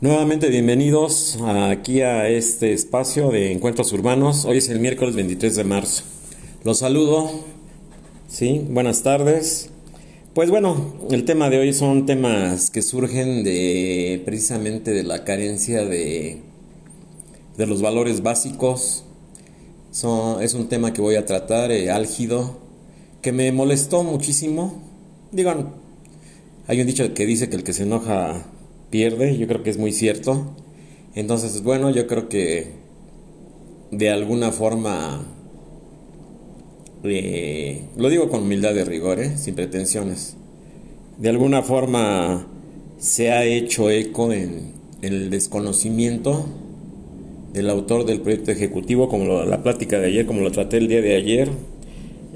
Nuevamente bienvenidos aquí a este espacio de encuentros urbanos. Hoy es el miércoles 23 de marzo. Los saludo. Sí, buenas tardes. Pues bueno, el tema de hoy son temas que surgen de precisamente de la carencia de, de los valores básicos. es un tema que voy a tratar, eh, álgido, que me molestó muchísimo. Digo, hay un dicho que dice que el que se enoja pierde, yo creo que es muy cierto. Entonces, bueno, yo creo que de alguna forma, eh, lo digo con humildad de rigor, eh, sin pretensiones, de alguna forma se ha hecho eco en, el desconocimiento del autor del proyecto ejecutivo, como la plática de ayer, como lo traté el día de ayer,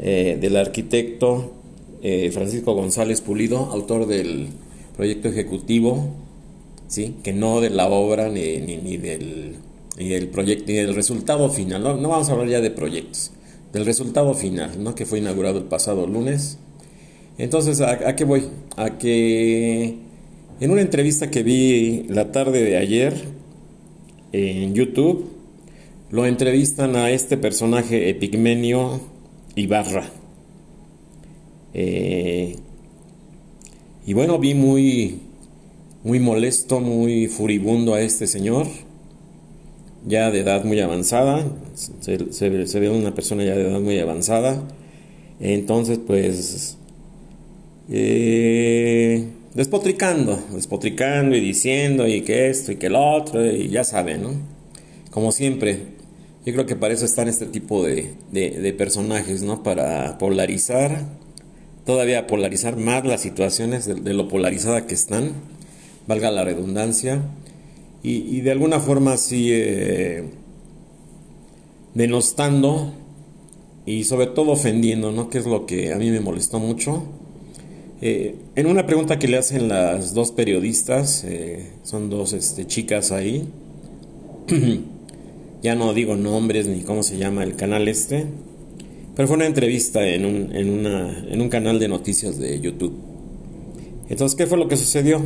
eh, del arquitecto Francisco González Pulido, autor del proyecto ejecutivo ¿sí? que no de la obra ni, ni, del, ni del proyecto ni del resultado final. No, vamos a hablar ya de proyectos, del resultado final, ¿no? que fue inaugurado el pasado lunes. Entonces, ¿a, qué voy? A que en una entrevista que vi la tarde de ayer en YouTube, lo entrevistan a este personaje Epigmenio Ibarra. Eh, y bueno, vi muy, muy molesto, muy furibundo a este señor, ya de edad muy avanzada, se, ve una persona ya de edad muy avanzada, entonces pues eh, despotricando, despotricando y diciendo y que esto y que lo otro, y ya saben, ¿no? Como siempre, yo creo que para eso están este tipo de, de personajes, ¿no? Para polarizar, todavía polarizar más las situaciones de lo polarizada que están valga la redundancia, y, de alguna forma sigue denostando y sobre todo ofendiendo, ¿no? Que es lo que a mí me molestó mucho. Eh, en una pregunta que le hacen las dos periodistas, eh, son dos este, chicas ahí, ya no digo nombres ni cómo se llama el canal este, pero fue una entrevista en un, en, una, en un canal de noticias de YouTube. Entonces, ¿qué fue lo que sucedió?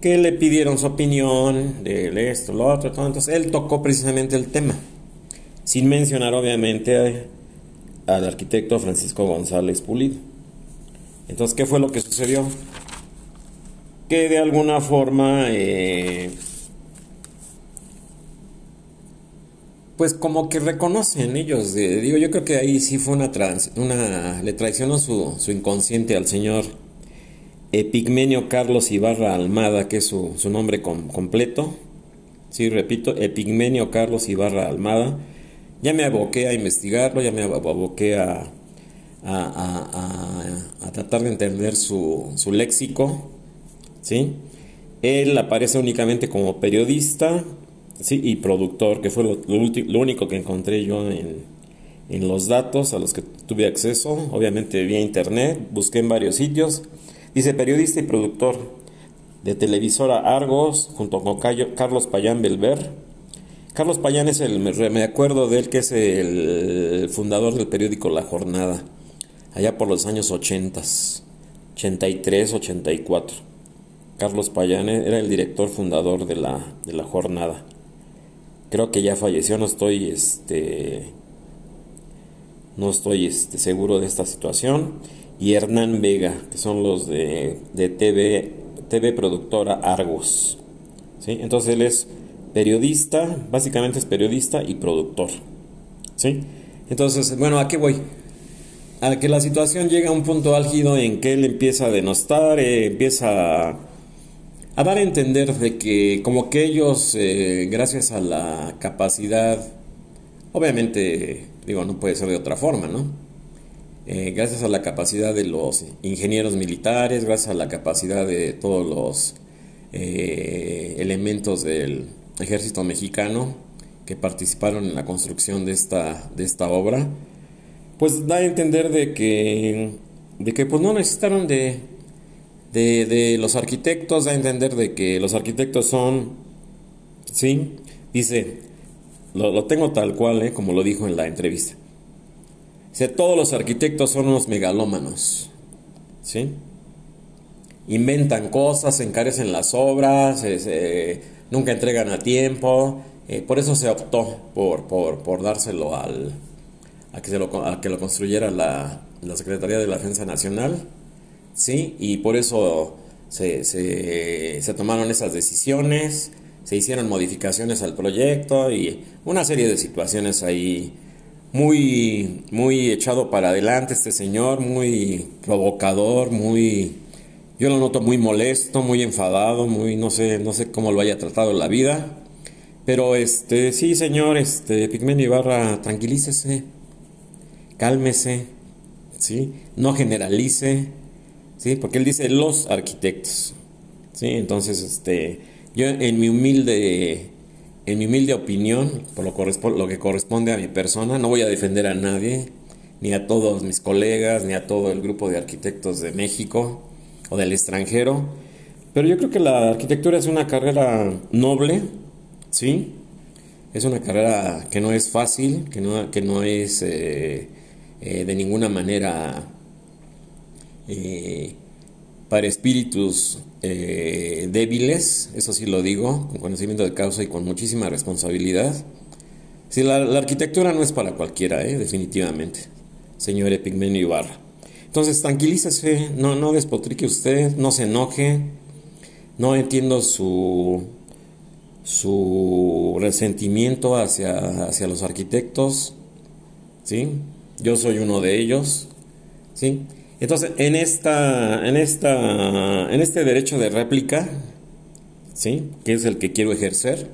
Que le pidieron su opinión de esto, lo otro, todo. Entonces él tocó precisamente el tema, sin mencionar obviamente al arquitecto Francisco González Pulido. Entonces, ¿qué fue lo que sucedió? Que de alguna forma, eh, pues como que reconocen ellos, digo, yo creo que ahí sí fue una, trans, una le traicionó su, su inconsciente al señor Epigmenio Carlos Ibarra Almada, que es su, nombre completo. Sí, repito, Epigmenio Carlos Ibarra Almada. Ya me aboqué a investigarlo, ya me aboqué a, a, tratar de entender su, su, léxico. ¿sí? Él aparece únicamente como periodista ¿sí? y productor, que fue lo, lo, único que encontré yo en, en los datos a los que tuve acceso, obviamente vía internet, busqué en varios sitios Dice periodista y productor de televisora Argos, junto con Carlos Payán Belver. Carlos Payán es el, me acuerdo de él que es el fundador del periódico La Jornada, allá por los años 80, 83, 84. Carlos Payán era el director fundador de la, de la Jornada. Creo que ya falleció, no estoy, este, no estoy este, seguro de esta situación y Hernán Vega, que son los de, de TV, TV Productora Argos. ¿sí? Entonces él es periodista, básicamente es periodista y productor. ¿sí? Entonces, bueno, ¿a qué voy? A que la situación llega a un punto álgido en que él empieza a denostar, eh, empieza a, dar a entender de que como que ellos, eh, gracias a la capacidad, obviamente, digo, no puede ser de otra forma, ¿no? Eh, gracias a la capacidad de los ingenieros militares, gracias a la capacidad de todos los eh, elementos del ejército mexicano que participaron en la construcción de esta, de esta obra, pues da a entender de que, de que pues no necesitaron de, de, los arquitectos, da a entender de que los arquitectos son, ¿sí? Dice, lo, lo tengo tal cual, ¿eh? como lo dijo en la entrevista todos los arquitectos son unos megalómanos. ¿Sí? inventan cosas, encarecen las obras, nunca entregan a tiempo. Eh, por eso se optó por, por, dárselo al, a, que se lo, que lo construyera la, la, Secretaría de la Defensa Nacional. ¿sí? Y por eso se, se tomaron esas decisiones, se hicieron modificaciones al proyecto y una serie de situaciones ahí muy, muy echado para adelante este señor, muy provocador, muy, yo lo noto muy molesto, muy enfadado, muy, no sé, no sé cómo lo haya tratado la vida, pero este, sí señor, este, Pigmenio Ibarra, tranquilícese, cálmese, sí, no generalice, sí, porque él dice los arquitectos, sí, entonces, este, yo en mi humilde en mi humilde opinión, por lo, que corresponde a mi persona, no voy a defender a nadie, ni a todos mis colegas, ni a todo el grupo de arquitectos de México o del extranjero, pero yo creo que la arquitectura es una carrera noble, ¿sí? Es una carrera que no es fácil, que no, que no es eh, eh, de ninguna manera eh, para espíritus eh, débiles, eso sí lo digo, con conocimiento de causa y con muchísima responsabilidad. Si la, arquitectura no es para cualquiera, eh, definitivamente, señor Epigmenio Ibarra. Entonces, tranquilícese, no, no despotrique usted, no se enoje, no entiendo su, su resentimiento hacia, hacia los arquitectos, ¿sí? Yo soy uno de ellos, ¿sí? Entonces, en esta, en esta, en este derecho de réplica, ¿sí? Que es el que quiero ejercer,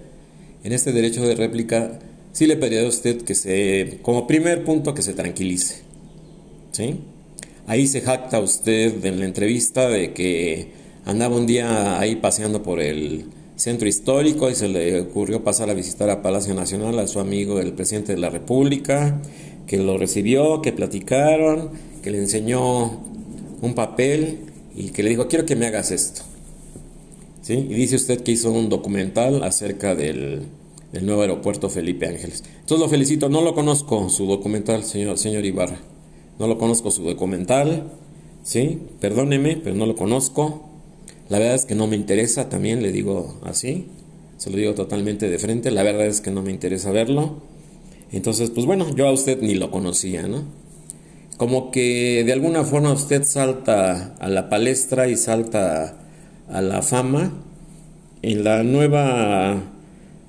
en este derecho de réplica, sí le pediría a usted que se, como primer punto, que se tranquilice, ¿sí? Ahí se jacta usted en la entrevista de que andaba un día ahí paseando por el centro histórico y se le ocurrió pasar a visitar a Palacio Nacional a su amigo el presidente de la República, que lo recibió, que platicaron que le enseñó un papel y que le dijo, quiero que me hagas esto. ¿Sí? Y dice usted que hizo un documental acerca del, nuevo aeropuerto Felipe Ángeles. Entonces lo felicito, no lo conozco su documental, señor, señor Ibarra. No lo conozco su documental, ¿sí? Perdóneme, pero no lo conozco. La verdad es que no me interesa, también le digo así. Se lo digo totalmente de frente. La verdad es que no me interesa verlo. Entonces, pues bueno, yo a usted ni lo conocía, ¿no? Como que de alguna forma usted salta a la palestra y salta a la fama en la nueva,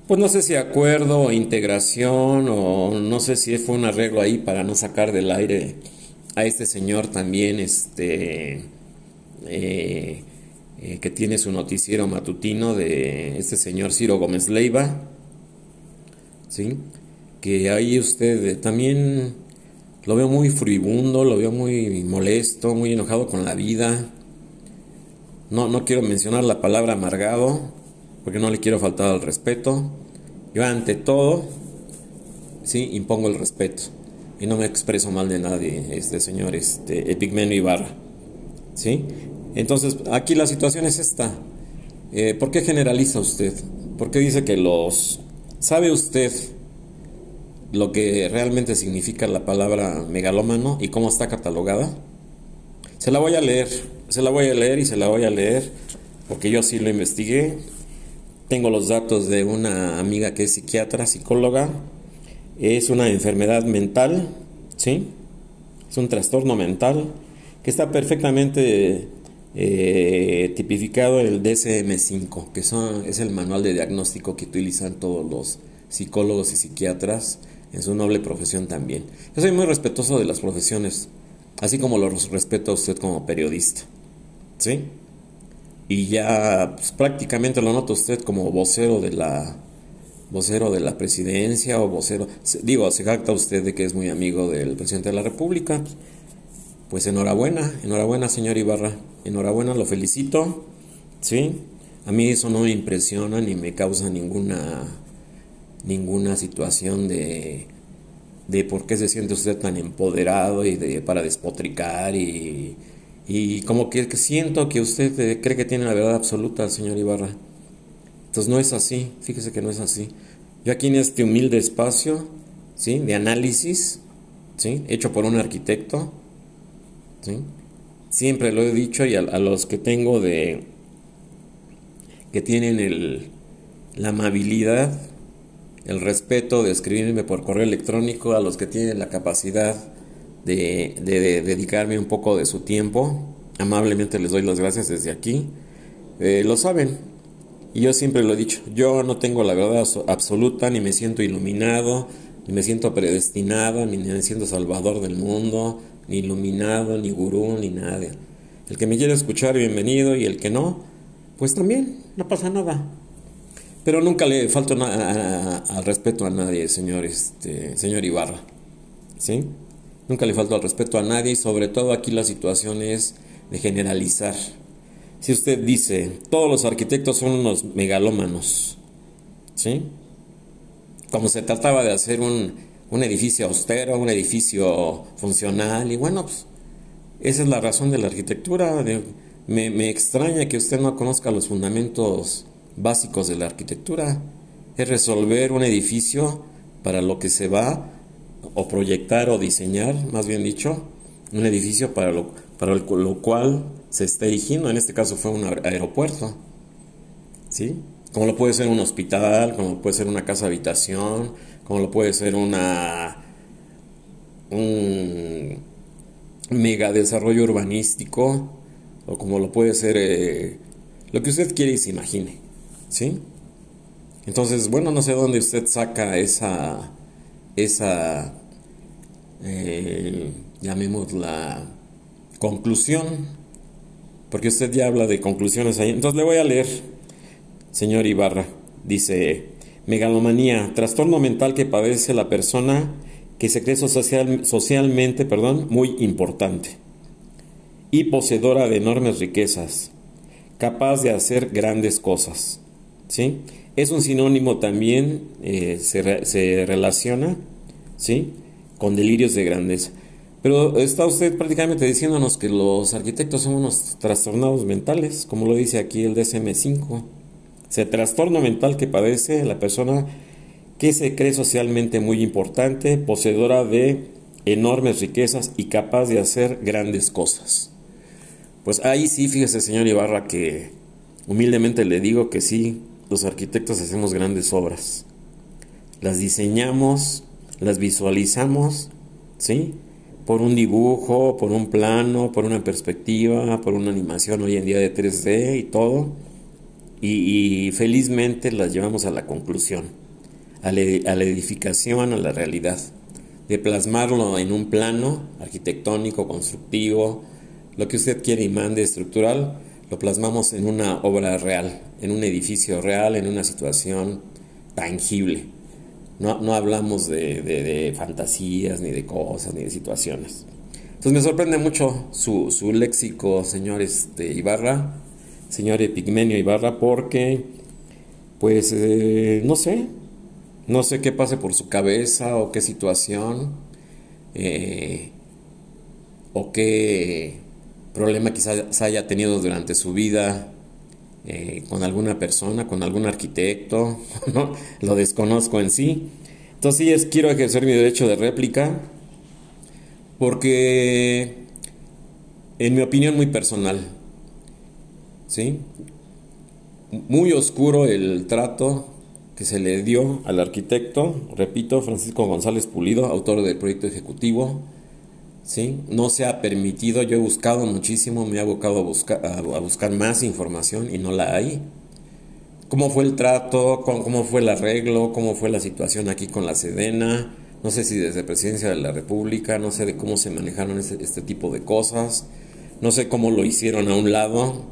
pues no sé si acuerdo o integración o no sé si fue un arreglo ahí para no sacar del aire a este señor también, este, eh, eh, que tiene su noticiero matutino de este señor Ciro Gómez Leiva, ¿sí? Que ahí usted también lo veo muy furibundo, lo veo muy molesto, muy enojado con la vida. No, no quiero mencionar la palabra amargado, porque no le quiero faltar al respeto. Yo ante todo, sí, impongo el respeto. Y no me expreso mal de nadie, este señor, este, Epigmenio Ibarra. ¿Sí? Entonces, aquí la situación es esta. Eh, ¿Por qué generaliza usted? ¿Por qué dice que los... ¿Sabe usted lo que realmente significa la palabra megalómano y cómo está catalogada? Se la voy a leer, se la voy a leer y se la voy a leer porque yo sí lo investigué. Tengo los datos de una amiga que es psiquiatra, psicóloga. Es una enfermedad mental, ¿sí? Es un trastorno mental que está perfectamente eh, tipificado en el DSM-5, que son, es el manual de diagnóstico que utilizan todos los psicólogos y psiquiatras en su noble profesión también. Yo soy muy respetuoso de las profesiones, así como lo respeto a usted como periodista. ¿Sí? Y ya pues, prácticamente lo nota usted como vocero de la vocero de la presidencia o vocero, digo, se jacta usted de que es muy amigo del presidente de la República. Pues enhorabuena, enhorabuena, señor Ibarra. Enhorabuena, lo felicito. ¿Sí? A mí eso no me impresiona ni me causa ninguna ninguna situación de, de por qué se siente usted tan empoderado y de, para despotricar y, y como que, siento que usted eh, cree que tiene la verdad absoluta, señor Ibarra. Entonces no es así, fíjese que no es así. Yo aquí en este humilde espacio, ¿sí? De análisis, ¿sí? Hecho por un arquitecto, ¿sí? siempre lo he dicho y a, los que tengo de que tienen el, la amabilidad, el respeto de escribirme por correo electrónico, a los que tienen la capacidad de, dedicarme un poco de su tiempo, amablemente les doy las gracias desde aquí. Eh, lo saben, y yo siempre lo he dicho, yo no tengo la verdad absoluta, ni me siento iluminado, ni me siento predestinado, ni me siento salvador del mundo, ni iluminado, ni gurú, ni nada. El que me quiera escuchar, bienvenido, y el que no, pues también, no pasa nada. Pero nunca le falto al respeto a nadie, señor, este, señor Ibarra. ¿Sí? Nunca le falto al respeto a nadie sobre todo aquí la situación es de generalizar. Si usted dice, todos los arquitectos son unos megalómanos, ¿sí? Como se trataba de hacer un, un edificio austero, un edificio funcional, y bueno, pues esa es la razón de la arquitectura. me, me, extraña que usted no conozca los fundamentos básicos de la arquitectura. Es resolver un edificio para lo que se va, o proyectar o diseñar, más bien dicho, un edificio para lo, para lo cual se está erigiendo. En este caso fue un aeropuerto. ¿Sí? Como lo puede ser un hospital, como puede ser una casa habitación, como lo puede ser una un mega desarrollo urbanístico o como lo puede ser eh, lo que usted quiere y se imagine, ¿sí? Entonces, bueno, no sé dónde usted saca esa esa eh, llamémosla conclusión, porque usted ya habla de conclusiones ahí. Entonces le voy a leer, señor Ibarra, dice Megalomanía, trastorno mental que padece la persona que se cree social, socialmente perdón, muy importante y poseedora de enormes riquezas, capaz de hacer grandes cosas. ¿Sí? Es un sinónimo también, eh, se, se, relaciona ¿sí? con delirios de grandeza. Pero está usted prácticamente diciéndonos que los arquitectos son unos trastornados mentales, como lo dice aquí el DSM-5. Se trastorno mental que padece la persona que se cree socialmente muy importante, poseedora de enormes riquezas y capaz de hacer grandes cosas. Pues ahí sí, fíjese, señor Ibarra, que humildemente le digo que sí, los arquitectos hacemos grandes obras. Las diseñamos, las visualizamos, ¿sí? Por un dibujo, por un plano, por una perspectiva, por una animación hoy en día de 3D y todo y, felizmente las llevamos a la conclusión, a la, edificación, a la realidad, de plasmarlo en un plano arquitectónico, constructivo, lo que usted quiere y mande estructural, lo plasmamos en una obra real, en un edificio real, en una situación tangible. No, no hablamos de, de, fantasías, ni de cosas, ni de situaciones. Entonces me sorprende mucho su, su léxico, señor este, Ibarra señor Epigmenio Ibarra porque, pues, eh, no sé, no sé qué pase por su cabeza o qué situación eh, o qué problema quizás haya tenido durante su vida eh, con alguna persona, con algún arquitecto, ¿no? lo desconozco en sí. Entonces quiero ejercer mi derecho de réplica porque, en mi opinión muy personal, ¿sí? Muy oscuro el trato que se le dio al arquitecto, repito, Francisco González Pulido, autor del proyecto ejecutivo. ¿Sí? No se ha permitido, yo he buscado muchísimo, me he abocado a buscar, a, buscar más información y no la hay. ¿Cómo fue el trato? ¿Cómo, fue el arreglo? ¿Cómo fue la situación aquí con la Sedena? No sé si desde Presidencia de la República, no sé de cómo se manejaron este, este tipo de cosas, no sé cómo lo hicieron a un lado,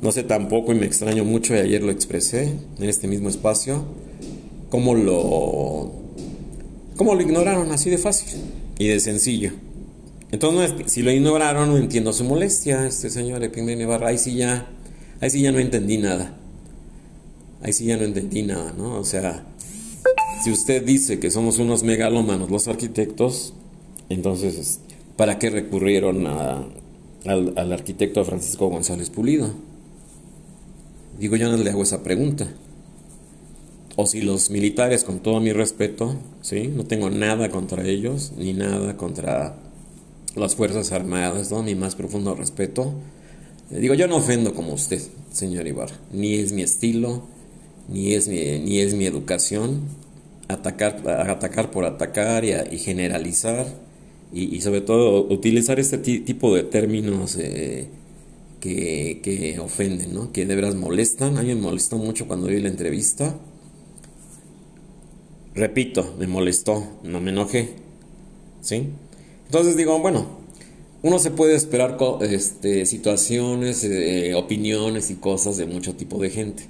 no sé tampoco, y me extraño mucho, y ayer lo expresé en este mismo espacio, cómo lo, cómo lo ignoraron así de fácil y de sencillo. Entonces, si lo ignoraron, no entiendo su molestia, este señor Epigmenio Barra. Ahí sí ya, ahí sí ya no entendí nada. Ahí sí ya no entendí nada, ¿no? O sea, si usted dice que somos unos megalómanos los arquitectos, entonces, ¿para qué recurrieron al, al arquitecto Francisco González Pulido? Digo, yo no le hago esa pregunta. O si los militares, con todo mi respeto, ¿sí? no tengo nada contra ellos, ni nada contra las Fuerzas Armadas, ¿no? Mi más profundo respeto. Le digo, yo no ofendo como usted, señor Ibarra. Ni es mi estilo, ni es mi, ni es mi educación. Atacar, atacar por atacar y, generalizar. Y, sobre todo utilizar este tipo de términos eh, que, que, ofenden, ¿no? Que de veras molestan. A mí me molestó mucho cuando vi la entrevista. Repito, me molestó, no me enojé. ¿Sí? Entonces digo, bueno, uno se puede esperar este, situaciones, eh, opiniones y cosas de mucho tipo de gente.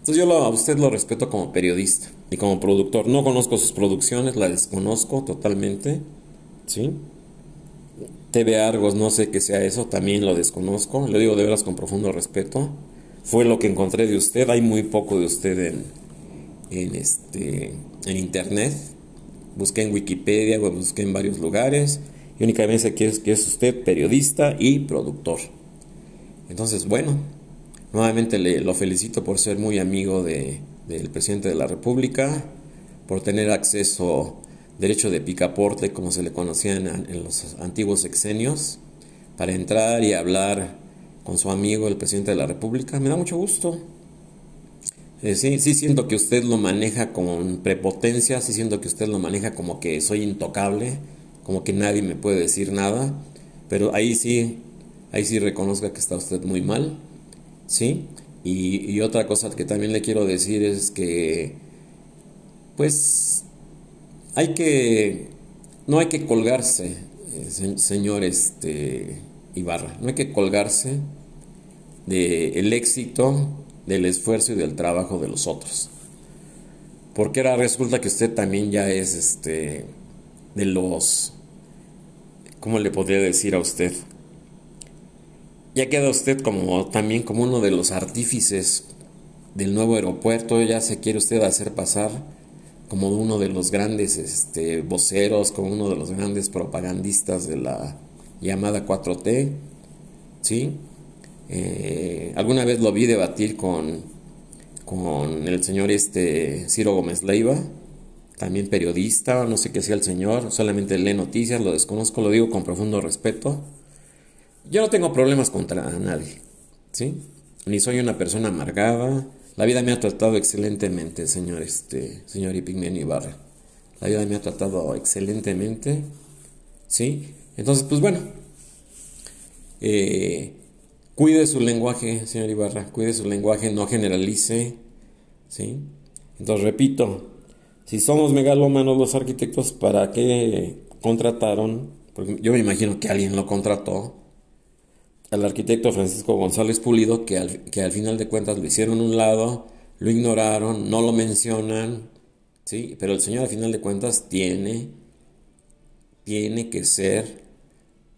Entonces yo a usted lo respeto como periodista y como productor. No conozco sus producciones, la desconozco totalmente. ¿Sí? TV Argos, no sé qué sea eso, también lo desconozco. Lo digo de veras con profundo respeto. Fue lo que encontré de usted. Hay muy poco de usted en, en, este, en internet. Busqué en Wikipedia, busqué en varios lugares y únicamente que es, que es usted periodista y productor. Entonces, bueno, nuevamente le, lo felicito por ser muy amigo de, del presidente de la República, por tener acceso, derecho de picaporte, como se le conocía en, en los antiguos sexenios, para entrar y hablar con su amigo, el presidente de la República. Me da mucho gusto. Eh, sí, sí siento que usted lo maneja con prepotencia, sí siento que usted lo maneja como que soy intocable, como que nadie me puede decir nada, pero ahí sí, ahí sí reconozca que está usted muy mal, ¿sí? Y, otra cosa que también le quiero decir es que, pues, hay que, no hay que colgarse, eh, señor este, Ibarra, no hay que colgarse del el éxito del esfuerzo y del trabajo de los otros. Porque ahora resulta que usted también ya es este de los ¿cómo le podría decir a usted? Ya queda usted como también como uno de los artífices del nuevo aeropuerto, ya se quiere usted hacer pasar como uno de los grandes este, voceros, como uno de los grandes propagandistas de la llamada 4T, ¿sí? Eh, alguna vez lo vi debatir con, con el señor este Ciro Gómez Leiva, también periodista, no sé qué sea el señor, solamente lee noticias, lo desconozco, lo digo con profundo respeto. Yo no tengo problemas contra nadie, ¿sí? Ni soy una persona amargada. La vida me ha tratado excelentemente, señor, este, señor Ipigmenio Ibarra. La vida me ha tratado excelentemente, ¿sí? Entonces, pues bueno, eh, Cuide su lenguaje, señor Ibarra, cuide su lenguaje, no generalice, ¿sí? Entonces, repito, si somos megalómanos los arquitectos, ¿para qué contrataron? Porque yo me imagino que alguien lo contrató, al arquitecto Francisco González Pulido, que al, que al final de cuentas lo hicieron un lado, lo ignoraron, no lo mencionan, ¿sí? Pero el señor al final de cuentas tiene, tiene que ser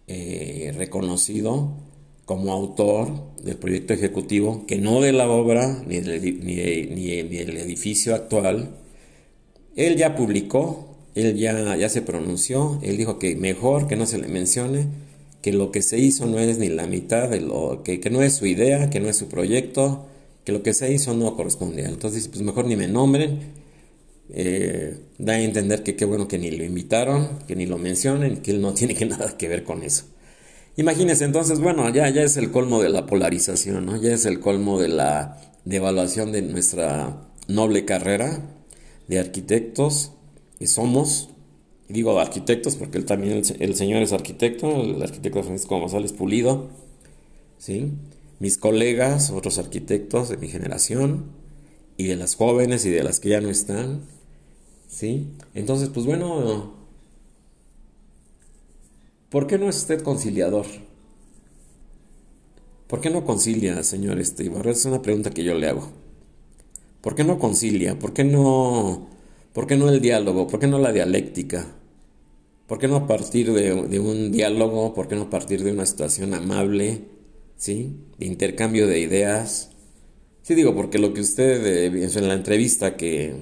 eh, reconocido como autor del proyecto ejecutivo, que no de la obra ni del, ni, edificio actual. Él ya publicó, él ya, ya se pronunció, él dijo que mejor que no se le mencione, que lo que se hizo no es ni la mitad de lo que, que no es su idea, que no es su proyecto, que lo que se hizo no corresponde. Entonces, pues mejor ni me nombren. Eh, da a entender que qué bueno que ni lo invitaron, que ni lo mencionen, que él no tiene que nada que ver con eso. Imagínense entonces, bueno, ya, ya es el colmo de la polarización, ¿no? Ya es el colmo de la devaluación de nuestra noble carrera de arquitectos que somos. Y digo arquitectos porque él también, el, señor es arquitecto, el arquitecto Francisco González Pulido, ¿sí? Mis colegas, otros arquitectos de mi generación, y de las jóvenes y de las que ya no están, ¿sí? Entonces, pues bueno, ¿Por qué no es usted conciliador? ¿Por qué no concilia, señor este Es una pregunta que yo le hago. ¿Por qué no concilia? ¿Por qué no, por qué no el diálogo? ¿Por qué no la dialéctica? ¿Por qué no partir de, un diálogo? ¿Por qué no partir de una situación amable? ¿Sí? De intercambio de ideas. Sí digo, porque lo que usted eh, en la entrevista que,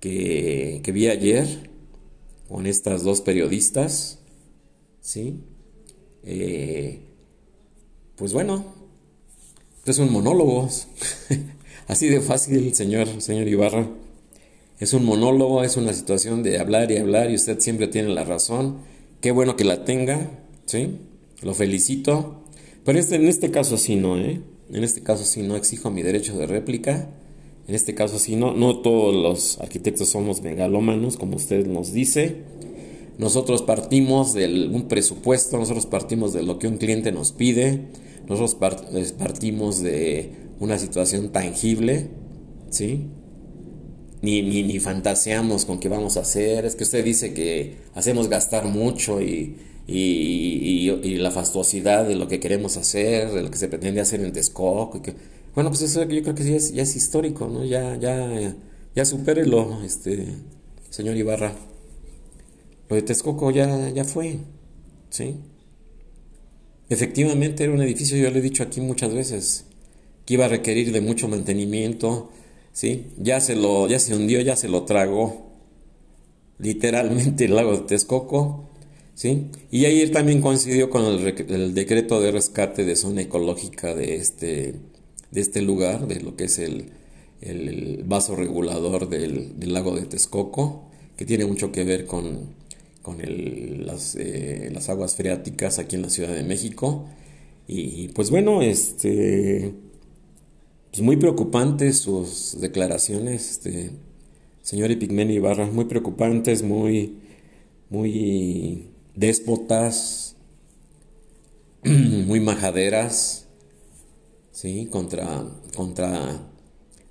que vi ayer con estas dos periodistas, ¿sí? Eh, pues bueno, es un monólogo, así de fácil, señor, señor Ibarra. Es un monólogo, es una situación de hablar y hablar y usted siempre tiene la razón Qué bueno que la tenga, ¿sí? Lo felicito. Pero este, en este caso sí no, ¿eh? En este caso sí no exijo mi derecho de réplica. En este caso sí no. No todos los arquitectos somos megalómanos, como usted nos dice. Nosotros partimos de un presupuesto, nosotros partimos de lo que un cliente nos pide, nosotros partimos de una situación tangible, ¿sí? Ni, ni, ni, fantaseamos con qué vamos a hacer. Es que usted dice que hacemos gastar mucho y, y, y, la fastuosidad de lo que queremos hacer, de lo que se pretende hacer en Texcoco. que, bueno, pues eso yo creo que ya es, ya es histórico, ¿no? Ya, ya, ya supérelo, este, señor Ibarra. Lo de Texcoco ya, ya fue, ¿sí? Efectivamente era un edificio, yo lo he dicho aquí muchas veces, que iba a requerir de mucho mantenimiento, ¿sí? Ya se lo, ya se hundió, ya se lo tragó literalmente el lago de Texcoco, ¿sí? Y ayer también coincidió con el, decreto de rescate de zona ecológica de este, de este lugar, de lo que es el, el vaso regulador del, del, lago de Texcoco, que tiene mucho que ver con, con las, eh, las aguas freáticas aquí en la Ciudad de México. Y pues bueno, este pues muy preocupantes sus declaraciones, este, señor Epigmenio Ibarra, muy preocupantes, muy, muy déspotas, muy majaderas, ¿sí? contra, contra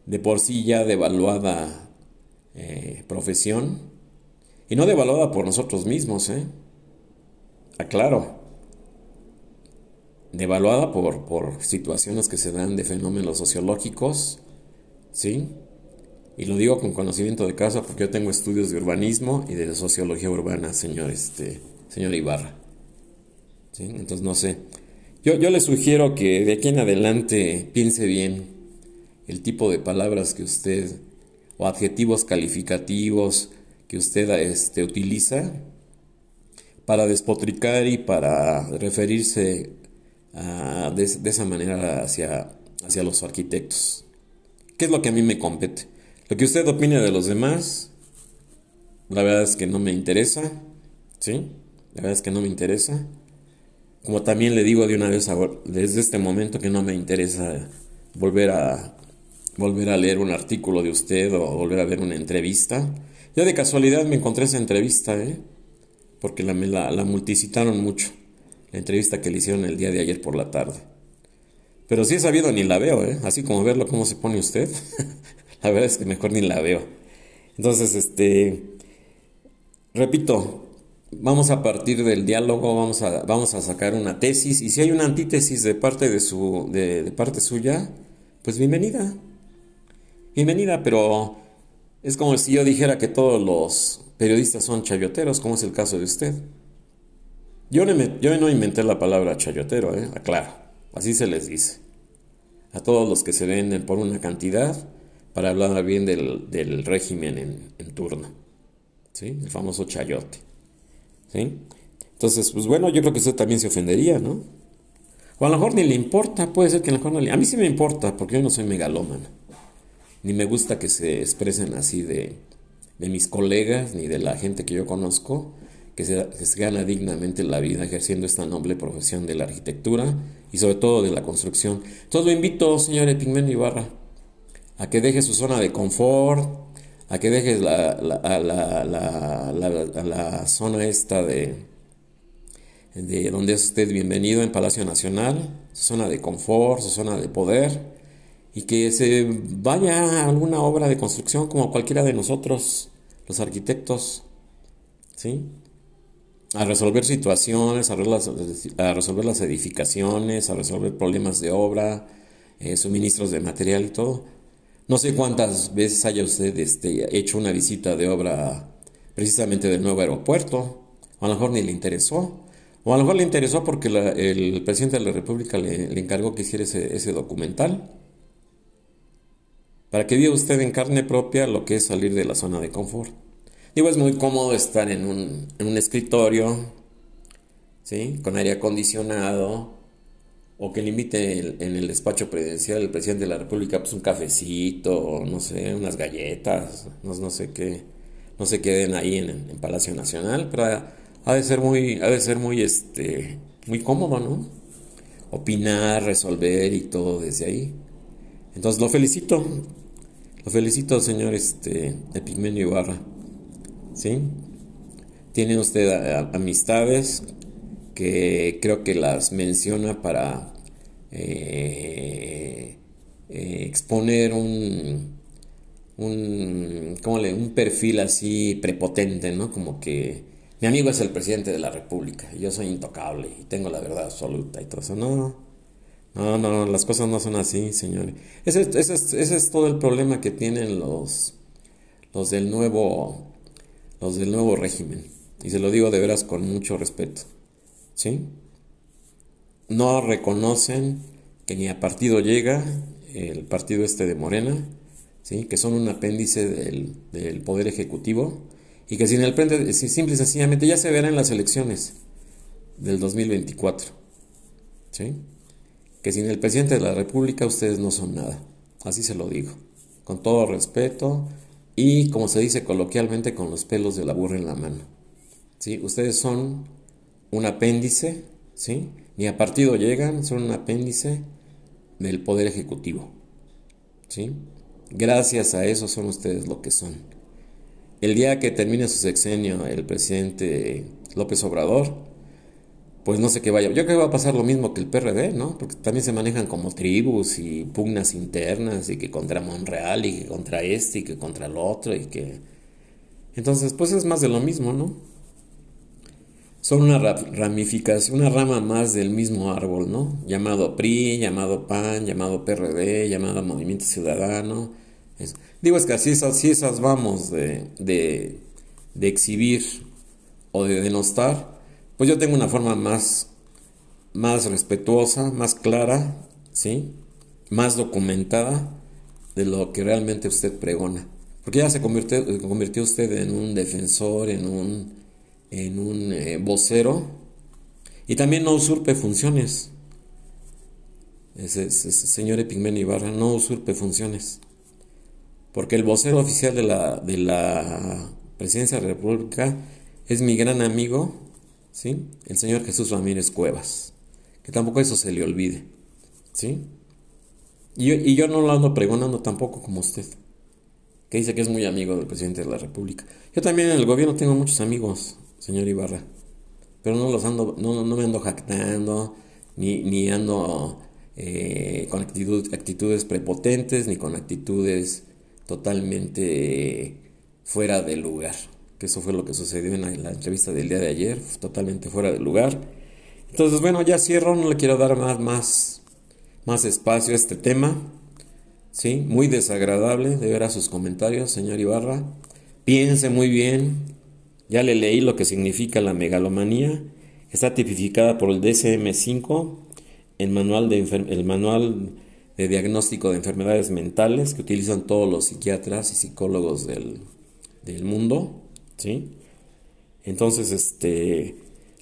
de por sí ya devaluada eh, profesión, y no devaluada por nosotros mismos, ¿eh? Aclaro devaluada por, por situaciones que se dan de fenómenos sociológicos, ¿sí? Y lo digo con conocimiento de causa porque yo tengo estudios de urbanismo y de sociología urbana, señor, este, señor Ibarra. ¿Sí? Entonces, no sé. Yo, yo le sugiero que de aquí en adelante piense bien el tipo de palabras que usted, o adjetivos calificativos que usted este, utiliza para despotricar y para referirse de, esa manera hacia, hacia los arquitectos. ¿Qué es lo que a mí me compete? Lo que usted opine de los demás, la verdad es que no me interesa, ¿sí? La verdad es que no me interesa. Como también le digo de una vez desde este momento que no me interesa volver a volver a leer un artículo de usted o volver a ver una entrevista. Ya de casualidad me encontré esa entrevista, ¿eh? Porque la, la, multicitaron mucho la entrevista que le hicieron el día de ayer por la tarde. Pero si he sabido ni la veo, ¿eh? Así como verlo cómo se pone usted, la verdad es que mejor ni la veo. Entonces, este, repito, vamos a partir del diálogo, vamos a, vamos a sacar una tesis y si hay una antítesis de parte de su, de parte suya, pues bienvenida, bienvenida, pero es como si yo dijera que todos los periodistas son chayoteros, como es el caso de usted. Yo no, inventé la palabra chayotero, ¿eh? aclaro, así se les dice. A todos los que se venden por una cantidad para hablar bien del, régimen en, turno. ¿Sí? El famoso chayote. ¿Sí? Entonces, pues bueno, yo creo que usted también se ofendería, ¿no? O a lo mejor ni le importa, puede ser que a lo mejor no le... A mí sí me importa, porque yo no soy megalómano. Ni me gusta que se expresen así de, de mis colegas, ni de la gente que yo conozco, que se, gana dignamente la vida ejerciendo esta noble profesión de la arquitectura y sobre todo de la construcción. Entonces lo invito, señor Epigmenio Ibarra, a que deje su zona de confort, a que deje la, la, zona esta de, de donde es usted bienvenido en Palacio Nacional, su zona de confort, su zona de poder, y que se vaya a alguna obra de construcción como cualquiera de nosotros, los arquitectos, ¿sí? a resolver situaciones, a, resolver las edificaciones, a resolver problemas de obra, eh, suministros de material y todo. No sé cuántas veces haya usted este, hecho una visita de obra precisamente del nuevo aeropuerto, o a lo mejor ni le interesó, o a lo mejor le interesó porque el presidente de la República le, encargó que hiciera ese documental, para que vea usted en carne propia lo que es salir de la zona de confort. Digo, es muy cómodo estar en un, en un escritorio, ¿sí? Con aire acondicionado, o que le invite en el despacho presidencial el presidente de la República pues un cafecito, no sé, unas galletas, no, no sé qué, no se queden ahí en, en Palacio Nacional, pero ha de ser muy, ha de ser muy, este, muy cómodo, ¿no? Opinar, resolver y todo desde ahí. Entonces lo felicito, lo felicito, señor este, Epigmenio Ibarra. ¿Sí? Tiene usted amistades que creo que las menciona para eh, eh, exponer un, un, le, un perfil así prepotente, ¿no? Como que mi amigo es el presidente de la República yo soy intocable y tengo la verdad absoluta y todo eso. No, no, las cosas no son así, señores. Ese, ese, ese es todo el problema que tienen los, los del nuevo, los del nuevo régimen. Y se lo digo de veras con mucho respeto. ¿Sí? No reconocen que ni a partido llega el partido este de Morena, ¿sí? que son un apéndice del, Poder Ejecutivo y que sin el simple y sencillamente ya se verá en las elecciones del 2024. ¿sí? Que sin el presidente de la República ustedes no son nada. Así se lo digo. Con todo respeto y, como se dice coloquialmente, con los pelos de la burra en la mano. ¿sí? Ustedes son un apéndice, ¿sí? ni a partido llegan, son un apéndice del Poder Ejecutivo. ¿sí? Gracias a eso son ustedes lo que son. El día que termine su sexenio el presidente López Obrador, pues no sé qué vaya. Yo creo que va a pasar lo mismo que el PRD, ¿no? Porque también se manejan como tribus y pugnas internas y que contra Monreal y que contra este y que contra el otro y que... Entonces, pues es más de lo mismo, ¿no? son una ramificación, una rama más del mismo árbol, ¿no? Llamado PRI, llamado PAN, llamado PRD, llamado Movimiento Ciudadano. digo, es que así, esas vamos de, de, de, exhibir o de denostar, pues yo tengo una forma más, más respetuosa, más clara, ¿sí? Más documentada de lo que realmente usted pregona. Porque ya se convirtió, usted en un defensor, en un en un eh, vocero y también no usurpe funciones. Ese, señor Epigmenio Ibarra no usurpe funciones. Porque el vocero oficial de la, de la presidencia de la República es mi gran amigo, ¿sí? el señor Jesús Ramírez Cuevas. Que tampoco eso se le olvide. ¿sí? Y yo, y yo no lo ando pregonando tampoco como usted, que dice que es muy amigo del presidente de la República. Yo también en el gobierno tengo muchos amigos, señor Ibarra. Pero no los ando, no, no me ando jactando, ni, ni ando eh, con actitudes prepotentes, ni con actitudes totalmente fuera de lugar. Que eso fue lo que sucedió en la, entrevista del día de ayer, totalmente fuera de lugar. Entonces, bueno, ya cierro, no le quiero dar más, más, más espacio a este tema. ¿sí? Muy desagradable de ver a sus comentarios, señor Ibarra. Piense muy bien, ya le leí lo que significa la megalomanía. Está tipificada por el DSM-5, el manual, de el manual de diagnóstico de enfermedades mentales que utilizan todos los psiquiatras y psicólogos del, mundo. ¿Sí? Entonces, este,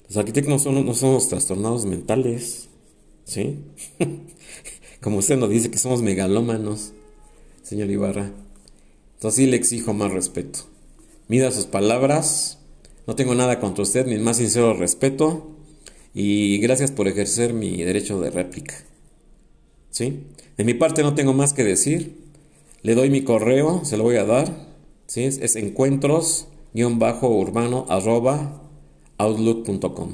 los arquitectos no, no somos trastornados mentales. ¿sí? Como usted nos dice que somos megalómanos, señor Ibarra. Entonces sí le exijo más respeto. Mida sus palabras no tengo nada contra usted, mi más sincero respeto y gracias por ejercer mi derecho de réplica. ¿Sí? De mi parte no tengo más que decir. Le doy mi correo, se lo voy a dar. ¿Sí? Es, encuentros-urbano outlook.com.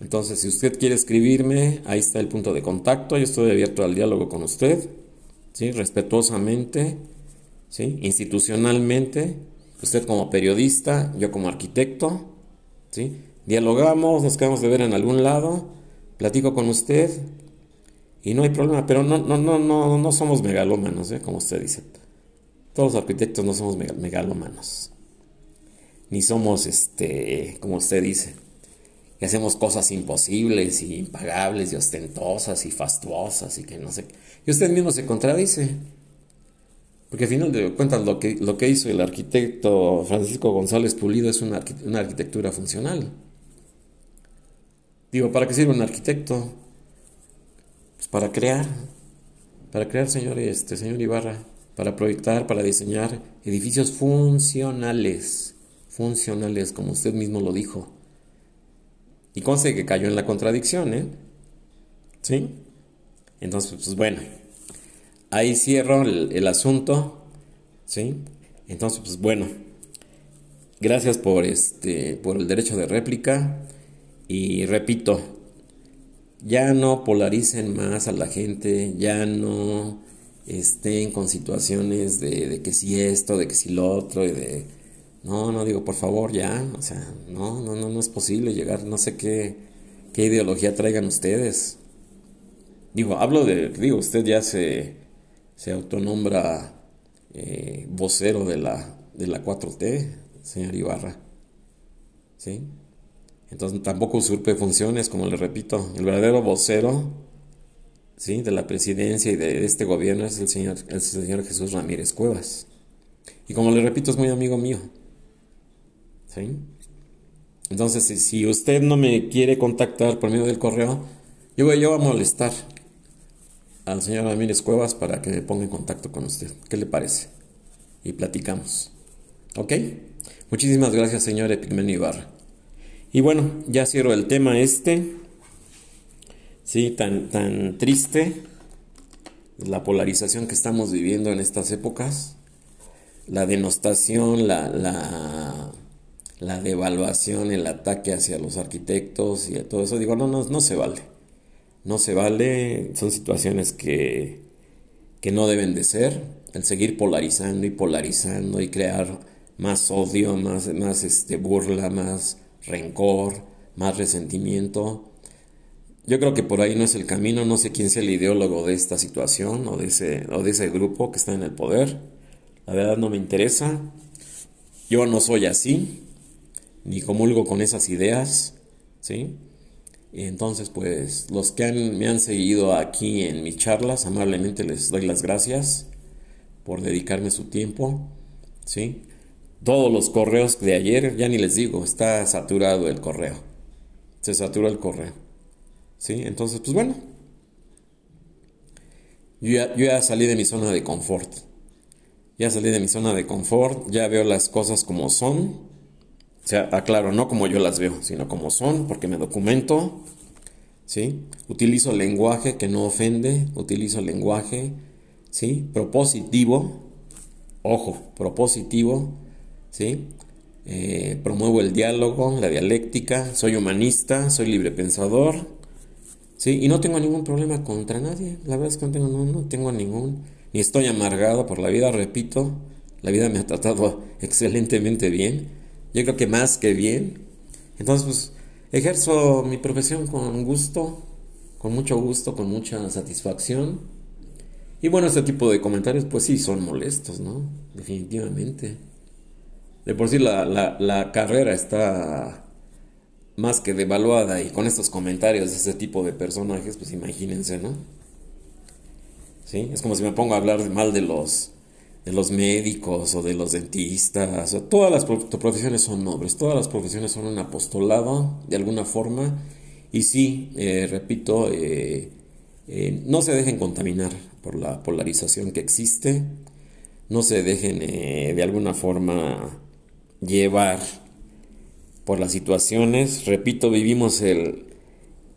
Entonces, si usted quiere escribirme, ahí está el punto de contacto. Yo estoy abierto al diálogo con usted, ¿sí? respetuosamente, ¿sí? institucionalmente usted como periodista, yo como arquitecto, ¿sí? Dialogamos, nos quedamos de ver en algún lado, platico con usted y no hay problema, pero no, no, no, no, no somos megalómanos, ¿eh? como usted dice. Todos los arquitectos no somos megalómanos. Ni somos, este, como usted dice, que hacemos cosas imposibles y impagables y ostentosas y fastuosas y que no sé. Y usted mismo se contradice. Porque al final de cuentas lo que, lo que hizo el arquitecto Francisco González Pulido es una, arquitectura funcional. Digo, ¿para qué sirve un arquitecto? Pues para crear, para crear, señor, este, señor Ibarra, para proyectar, para diseñar edificios funcionales, funcionales, como usted mismo lo dijo. Y conste que cayó en la contradicción, ¿eh? ¿Sí? Entonces, pues bueno, ahí cierro el, asunto, ¿sí? Entonces, pues bueno, gracias por, este, por el derecho de réplica y repito, ya no polaricen más a la gente, ya no estén con situaciones de, de que si esto, de que si lo otro, y de... No, no digo, por favor, ya, o sea, no, no, no, no es posible llegar, no sé qué, qué ideología traigan ustedes. Digo, hablo de, digo, usted ya se, se autonombra eh, vocero de la, de la 4T, señor Ibarra. ¿Sí? Entonces tampoco usurpe funciones, como le repito. El verdadero vocero ¿sí? de la presidencia y de este gobierno es el señor, el señor Jesús Ramírez Cuevas. Y como le repito, es muy amigo mío. ¿Sí? Entonces, si, usted no me quiere contactar por medio del correo, yo voy, yo a molestar al señor Ramírez Cuevas para que me ponga en contacto con usted. ¿Qué le parece? Y platicamos. ¿Ok? Muchísimas gracias, señor Epigmenio Ibarra. Y bueno, ya cierro el tema este. Sí, tan, tan triste. La polarización que estamos viviendo en estas épocas. La denostación, la, la, la devaluación, el ataque hacia los arquitectos y todo eso. Digo, no, no, no se vale no se vale, son situaciones que, que no deben de ser, el seguir polarizando y polarizando y crear más odio, más, más este, burla, más rencor, más resentimiento. Yo creo que por ahí no es el camino, no sé quién sea el ideólogo de esta situación o de ese, o de ese grupo que está en el poder. La verdad no me interesa. Yo no soy así, ni comulgo con esas ideas, ¿sí? entonces, pues los que me han seguido aquí en mis charlas, amablemente les doy las gracias por dedicarme su tiempo. ¿sí? Todos los correos de ayer, ya ni les digo, está saturado el correo. Se satura el correo. ¿Sí? Entonces, pues bueno, yo ya, salí de mi zona de confort. Ya salí de mi zona de confort, ya veo las cosas como son o sea, aclaro, no como yo las veo, sino como son, porque me documento, ¿sí? Utilizo lenguaje que no ofende, utilizo lenguaje, ¿sí? Propositivo, ojo, propositivo, ¿sí? Eh, promuevo el diálogo, la dialéctica, soy humanista, soy librepensador, ¿sí? Y no tengo ningún problema contra nadie, la verdad es que no tengo, ningún, ni estoy amargado por la vida, repito, la vida me ha tratado excelentemente bien yo creo que más que bien. Entonces, pues, ejerzo mi profesión con gusto, con mucho gusto, con mucha satisfacción. Y bueno, este tipo de comentarios, pues sí, son molestos, ¿no? Definitivamente. De por sí la, la carrera está más que devaluada y con estos comentarios de ese tipo de personajes, pues imagínense, ¿no? ¿Sí? Es como si me pongo a hablar mal de los de los médicos o de los dentistas, todas las profesiones son nobles, todas las profesiones son un apostolado de alguna forma y sí, eh, repito, eh, eh, no se dejen contaminar por la polarización que existe, no se dejen de alguna forma llevar por las situaciones, repito, vivimos el,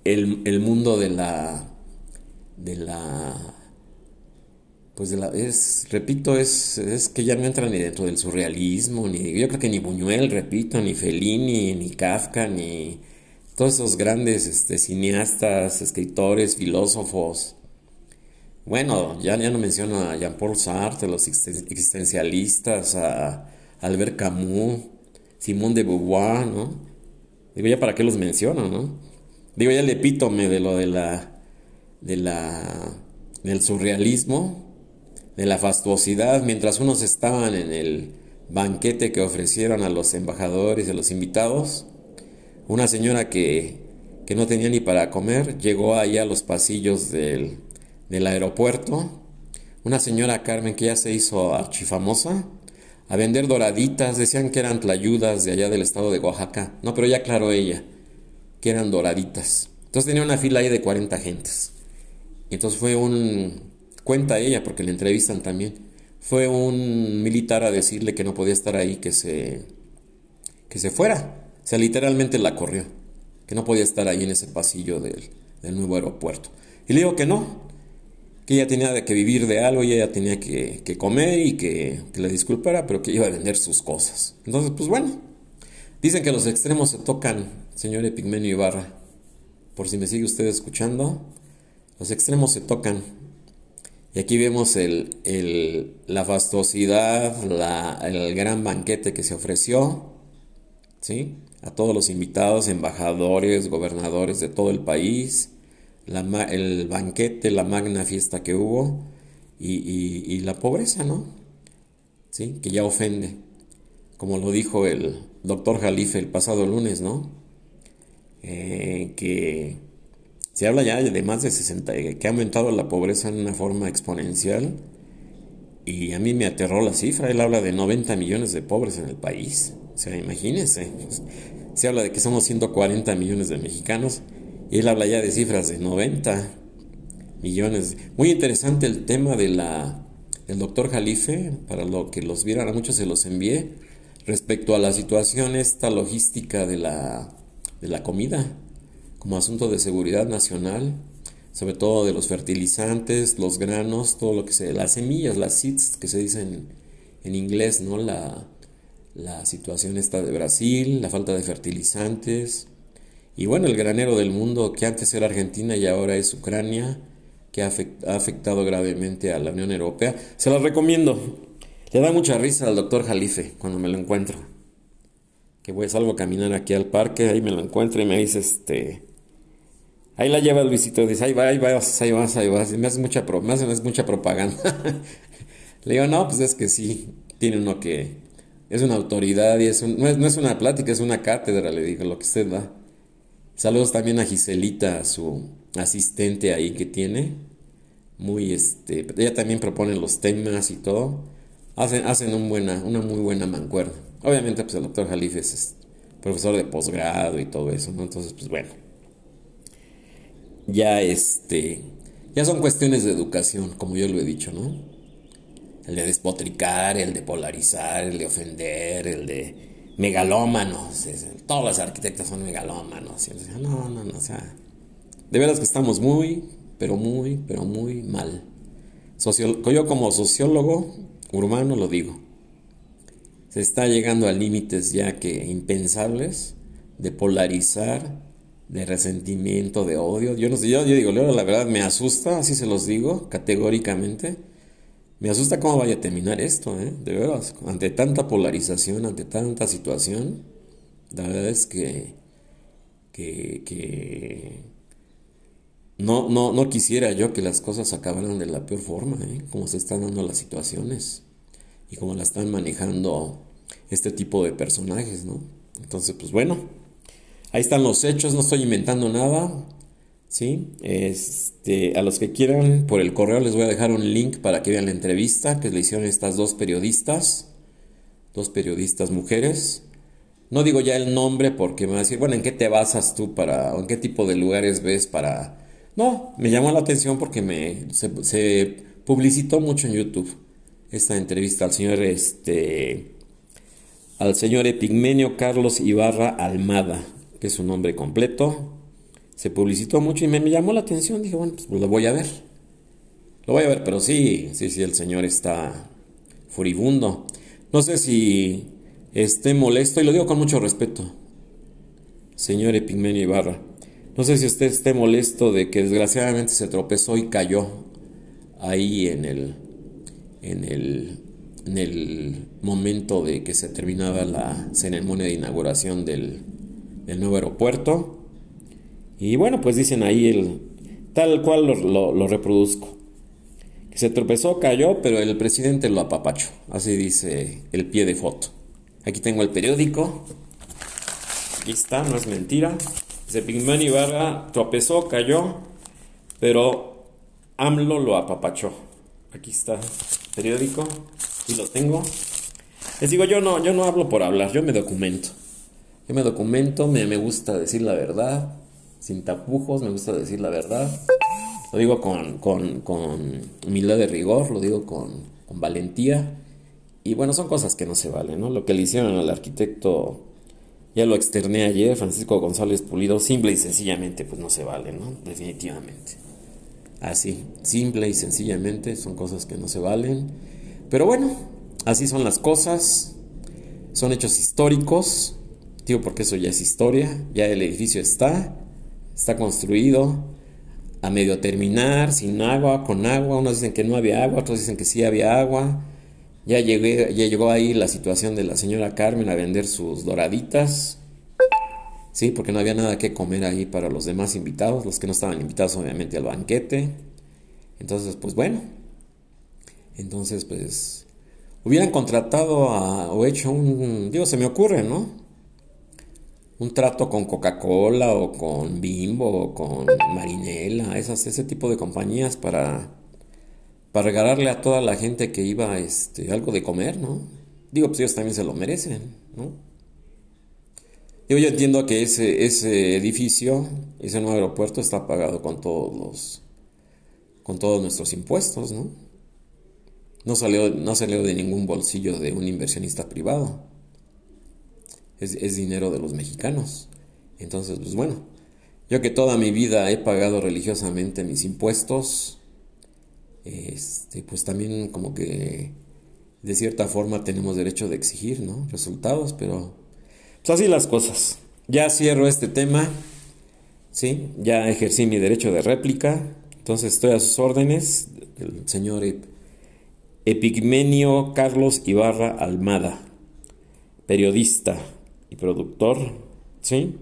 el, el mundo de la de la pues la, es, repito, es, es que ya no entra ni dentro del surrealismo, ni yo creo que ni Buñuel, repito, ni Fellini, ni Kafka, ni todos esos grandes este, cineastas, escritores, filósofos. Bueno, ya, ya no menciono a Jean-Paul Sartre, los existencialistas, a Albert Camus, Simón de Beauvoir, ¿no? Digo, ya para qué los menciono, ¿no? Digo, ya el epítome de lo de la, de la, del surrealismo, de la fastuosidad mientras unos estaban en el banquete que ofrecieron a los embajadores y a los invitados. Una señora que, que no tenía ni para comer llegó allá a los pasillos del, del aeropuerto. Una señora Carmen que ya se hizo archifamosa a vender doraditas, decían que eran tlayudas de allá del estado de Oaxaca. No, pero ya aclaró ella que eran doraditas. Entonces tenía una fila ahí de 40 gentes. Entonces fue un Cuenta ella, porque le entrevistan también. Fue un militar a decirle que no podía estar ahí, que se, que se fuera. O sea, literalmente la corrió, que no podía estar ahí en ese pasillo del, del nuevo aeropuerto. Y le digo que no, que ella tenía que vivir de algo y ella tenía que, que comer y que, que, le disculpara, pero que iba a vender sus cosas. Entonces, pues bueno, dicen que los extremos se tocan, señor Epigmenio Ibarra. Por si me sigue usted escuchando, los extremos se tocan. Y aquí vemos el, el, la fastuosidad, la, el gran banquete que se ofreció, ¿sí? A todos los invitados, embajadores, gobernadores de todo el país, la, el banquete, la magna fiesta que hubo y, la pobreza, ¿no? ¿Sí? Que ya ofende, como lo dijo el doctor Jalife el pasado lunes, ¿no? Eh, que se habla ya de más de 60, que ha aumentado la pobreza en una forma exponencial. Y a mí me aterró la cifra. Él habla de 90 millones de pobres en el país. O sea, imagínense. Se habla de que somos 140 millones de mexicanos. Y él habla ya de cifras de 90 millones. Muy interesante el tema de la, del doctor Jalife. Para lo que los vieran, a muchos se los envié. Respecto a la situación, esta logística de la, de la comida como asunto de seguridad nacional, sobre todo de los fertilizantes, los granos, todo lo que se, las semillas, las seeds que se dicen en inglés, ¿no? La, la situación está de Brasil, la falta de fertilizantes, y bueno, el granero del mundo que antes era Argentina y ahora es Ucrania, que ha afectado gravemente a la Unión Europea. Se las recomiendo. Le da mucha risa al doctor Jalife cuando me lo encuentro. Que voy, salgo a caminar aquí al parque, ahí me lo encuentro y me dice, este, Ahí la lleva Luisito, dice, ahí va, ahí vas, ahí vas, ahí vas. Y me hace mucha, pro, me hace mucha propaganda. Le digo, no, pues es que sí, tiene uno que... Es una autoridad y es no, es, no, es, una plática, es una cátedra, le digo, lo que usted da. Saludos también a Giselita, su asistente ahí que tiene. Muy, este, ella también propone los temas y todo. Hacen, hacen buena, una muy buena mancuerna. Obviamente, pues el doctor Jalife es profesor de posgrado y todo eso, ¿no? Entonces, pues bueno ya este, ya son cuestiones de educación, como yo lo he dicho, ¿no? El de despotricar, el de polarizar, el de ofender, el de megalómanos. Todos los arquitectos son megalómanos. No, no, no, o sea, de veras que estamos muy, pero muy, pero muy mal. yo como sociólogo urbano lo digo. Se está llegando a límites ya que impensables de polarizar de resentimiento, de odio. Yo no sé, yo, digo, la verdad me asusta, así se los digo, categóricamente. Me asusta cómo vaya a terminar esto, ¿eh? De veras, ante tanta polarización, ante tanta situación, la verdad es que, que, que no, no, no quisiera yo que las cosas acabaran de la peor forma, ¿eh? Como se están dando las situaciones y cómo la están manejando este tipo de personajes, ¿no? Entonces, pues bueno. Ahí están los hechos, no estoy inventando nada. ¿Sí? Este, a los que quieran, por el correo les voy a dejar un link para que vean la entrevista que le hicieron estas dos periodistas, dos periodistas mujeres. No digo ya el nombre porque me va a decir, bueno, ¿en qué te basas tú para, o en qué tipo de lugares ves para... No, me llamó la atención porque me, se, se publicitó mucho en YouTube esta entrevista al señor, este, al señor Epigmenio Carlos Ibarra Almada que es su nombre completo. Se publicitó mucho y me, llamó la atención. Dije, bueno, pues lo voy a ver. Lo voy a ver, pero sí, sí, sí, el señor está furibundo. No sé si esté molesto, y lo digo con mucho respeto, señor Epigmenio Ibarra. No sé si usted esté molesto de que desgraciadamente se tropezó y cayó ahí en el, en el, en el momento de que se terminaba la ceremonia de inauguración del, el nuevo aeropuerto. Y bueno, pues dicen ahí el tal cual lo, reproduzco. Que se tropezó, cayó, pero el presidente lo apapachó. Así dice el pie de foto. Aquí tengo el periódico. Aquí está, no es mentira. Dice Pigman Ibarra tropezó, cayó, pero AMLO lo apapachó. Aquí está el periódico y lo tengo. Les digo, yo no, yo no hablo por hablar, yo me documento. Yo me documento, me, me gusta decir la verdad, sin tapujos, me gusta decir la verdad. Lo digo con, con, con humildad de rigor, lo digo con, con, valentía. Y bueno, son cosas que no se valen, ¿no? Lo que le hicieron al arquitecto ya lo externé ayer, Francisco González Pulido, simple y sencillamente, pues no se vale, ¿no? Definitivamente. Así, simple y sencillamente, son cosas que no se valen. Pero bueno, así son las cosas, son hechos históricos, digo porque eso ya es historia, ya el edificio está, está construido, a medio terminar, sin agua, con agua, unos dicen que no había agua, otros dicen que sí había agua. Ya, llegué, ya llegó ahí la situación de la señora Carmen a vender sus doraditas. Sí, porque no había nada que comer ahí para los demás invitados, los que no estaban invitados obviamente al banquete. Entonces, pues bueno. Entonces, pues hubieran contratado a, o hecho un, digo, se me ocurre, ¿no? Un trato con Coca-Cola o con Bimbo o con Marinela, esas, ese tipo de compañías para para regalarle a toda la gente que iba este, algo de comer, ¿no? Digo, pues ellos también se lo merecen, ¿no? Yo, yo entiendo que ese, ese edificio, ese nuevo aeropuerto está pagado con todos los, con todos nuestros impuestos, ¿no? No salió, no salió de ningún bolsillo de un inversionista privado. Es, es dinero de los mexicanos. Entonces, pues bueno, yo que toda mi vida he pagado religiosamente mis impuestos, este, pues también como que de cierta forma tenemos derecho de exigir, ¿no? Resultados, pero pues así las cosas. Ya cierro este tema, ¿sí? Ya ejercí mi derecho de réplica, entonces estoy a sus órdenes, el señor Epigmenio Carlos Ibarra Almada, periodista y productor, ¿sí?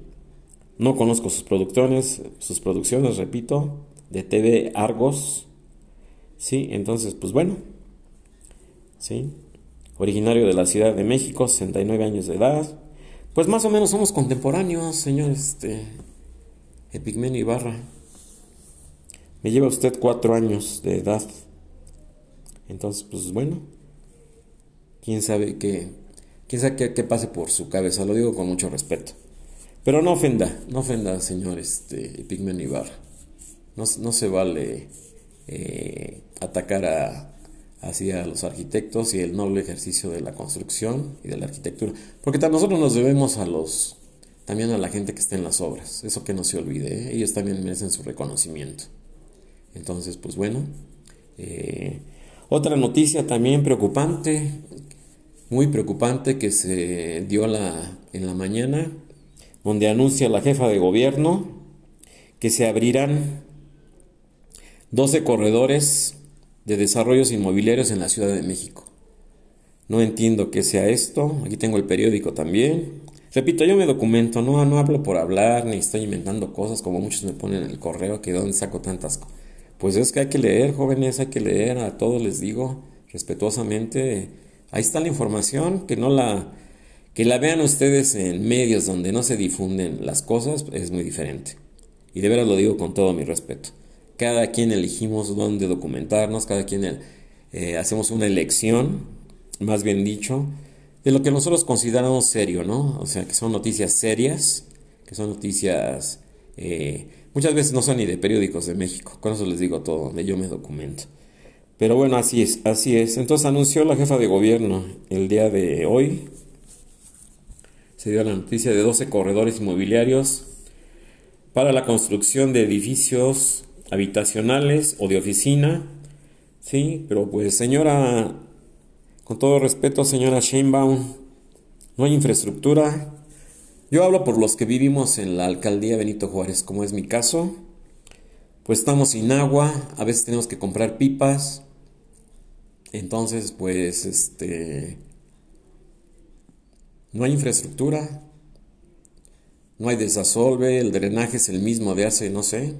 No conozco sus producciones, sus producciones, repito, de TV Argos, Sí, entonces, pues bueno, sí, originario de la Ciudad de México, 69 años de edad, pues más o menos somos contemporáneos, señor este, Epigmenio Ibarra. Me lleva usted cuatro años de edad. Entonces, pues bueno, quién sabe qué, quién sabe qué, pase por su cabeza, lo digo con mucho respeto. Pero no ofenda, no ofenda, señor este, Epigmenio Ibarra. No, no se vale eh, atacar a, los arquitectos y el noble ejercicio de la construcción y de la arquitectura. Porque nosotros nos debemos a los también a la gente que está en las obras, eso que no se olvide, ¿eh? ellos también merecen su reconocimiento. Entonces, pues bueno, eh, otra noticia también preocupante, muy preocupante que se dio la, en la mañana, donde anuncia la jefa de gobierno que se abrirán 12 corredores de desarrollos inmobiliarios en la Ciudad de México. No entiendo qué sea esto. Aquí tengo el periódico también. Repito, yo me documento, no, no hablo por hablar, ni estoy inventando cosas como muchos me ponen en el correo, que de dónde saco tantas cosas. Pues es que hay que leer, jóvenes, hay que leer, a todos les digo respetuosamente. Ahí está la información, que no la que la vean ustedes en medios donde no se difunden las cosas es muy diferente. Y de veras lo digo con todo mi respeto cada quien elegimos dónde documentarnos, cada quien eh, hacemos una elección, más bien dicho, de lo que nosotros consideramos serio, ¿no? O sea, que son noticias serias, que son noticias, eh, muchas veces no son ni de periódicos de México, con eso les digo todo, donde yo me documento. Pero bueno, así es, así es. Entonces anunció la jefa de gobierno el día de hoy, se dio la noticia de 12 corredores inmobiliarios para la construcción de edificios habitacionales o de oficina, sí, pero pues señora, con todo respeto, señora Sheinbaum, no hay infraestructura. Yo hablo por los que vivimos en la alcaldía Benito Juárez, como es mi caso. Pues estamos sin agua, a veces tenemos que comprar pipas. Entonces, pues, este, no hay infraestructura, no hay desasolve, el drenaje es el mismo de hace, no sé,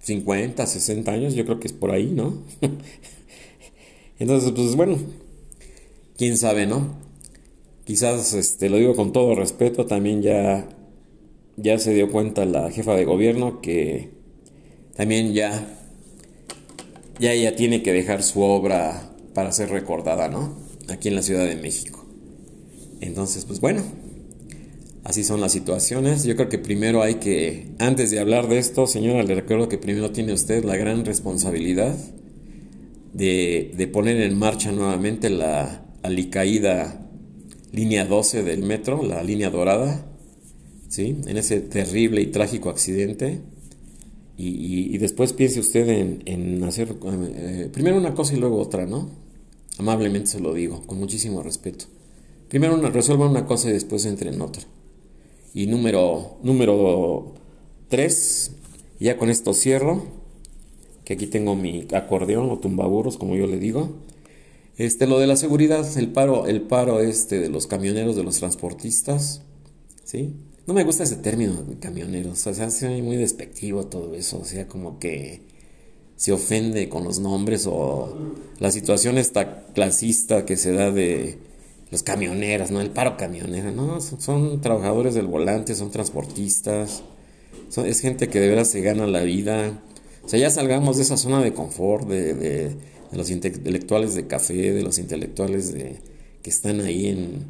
50, 60 años, yo creo que es por ahí, ¿no? Entonces, pues bueno, quién sabe, ¿no? Quizás, este, lo digo con todo respeto, también ya, ya se dio cuenta la jefa de gobierno que también ya, ya ella tiene que dejar su obra para ser recordada, ¿no? Aquí en la Ciudad de México. Entonces, pues bueno, Así son las situaciones. Yo creo que primero hay que, antes de hablar de esto, señora, le recuerdo que primero tiene usted la gran responsabilidad de, poner en marcha nuevamente la alicaída línea 12 del metro, la línea dorada, ¿sí? En ese terrible y trágico accidente. Y, después piense usted en, hacer eh, primero una cosa y luego otra, ¿no? Amablemente se lo digo, con muchísimo respeto. Primero una, resuelva una cosa y después entre en otra. Y número, número tres, ya con esto cierro, que aquí tengo mi acordeón o tumbaburros, como yo le digo. Este, lo de la seguridad, el paro, el paro este de los camioneros, de los transportistas, ¿sí? No me gusta ese término camioneros, o sea, muy despectivo todo eso, o sea, como que se ofende con los nombres o la situación esta clasista que se da de los camioneros, ¿no? El paro camionero, ¿no? Son, trabajadores del volante, son transportistas, es gente que de verdad se gana la vida. O sea, ya salgamos de esa zona de confort, de, de los intelectuales de café, de los intelectuales de, que están ahí en,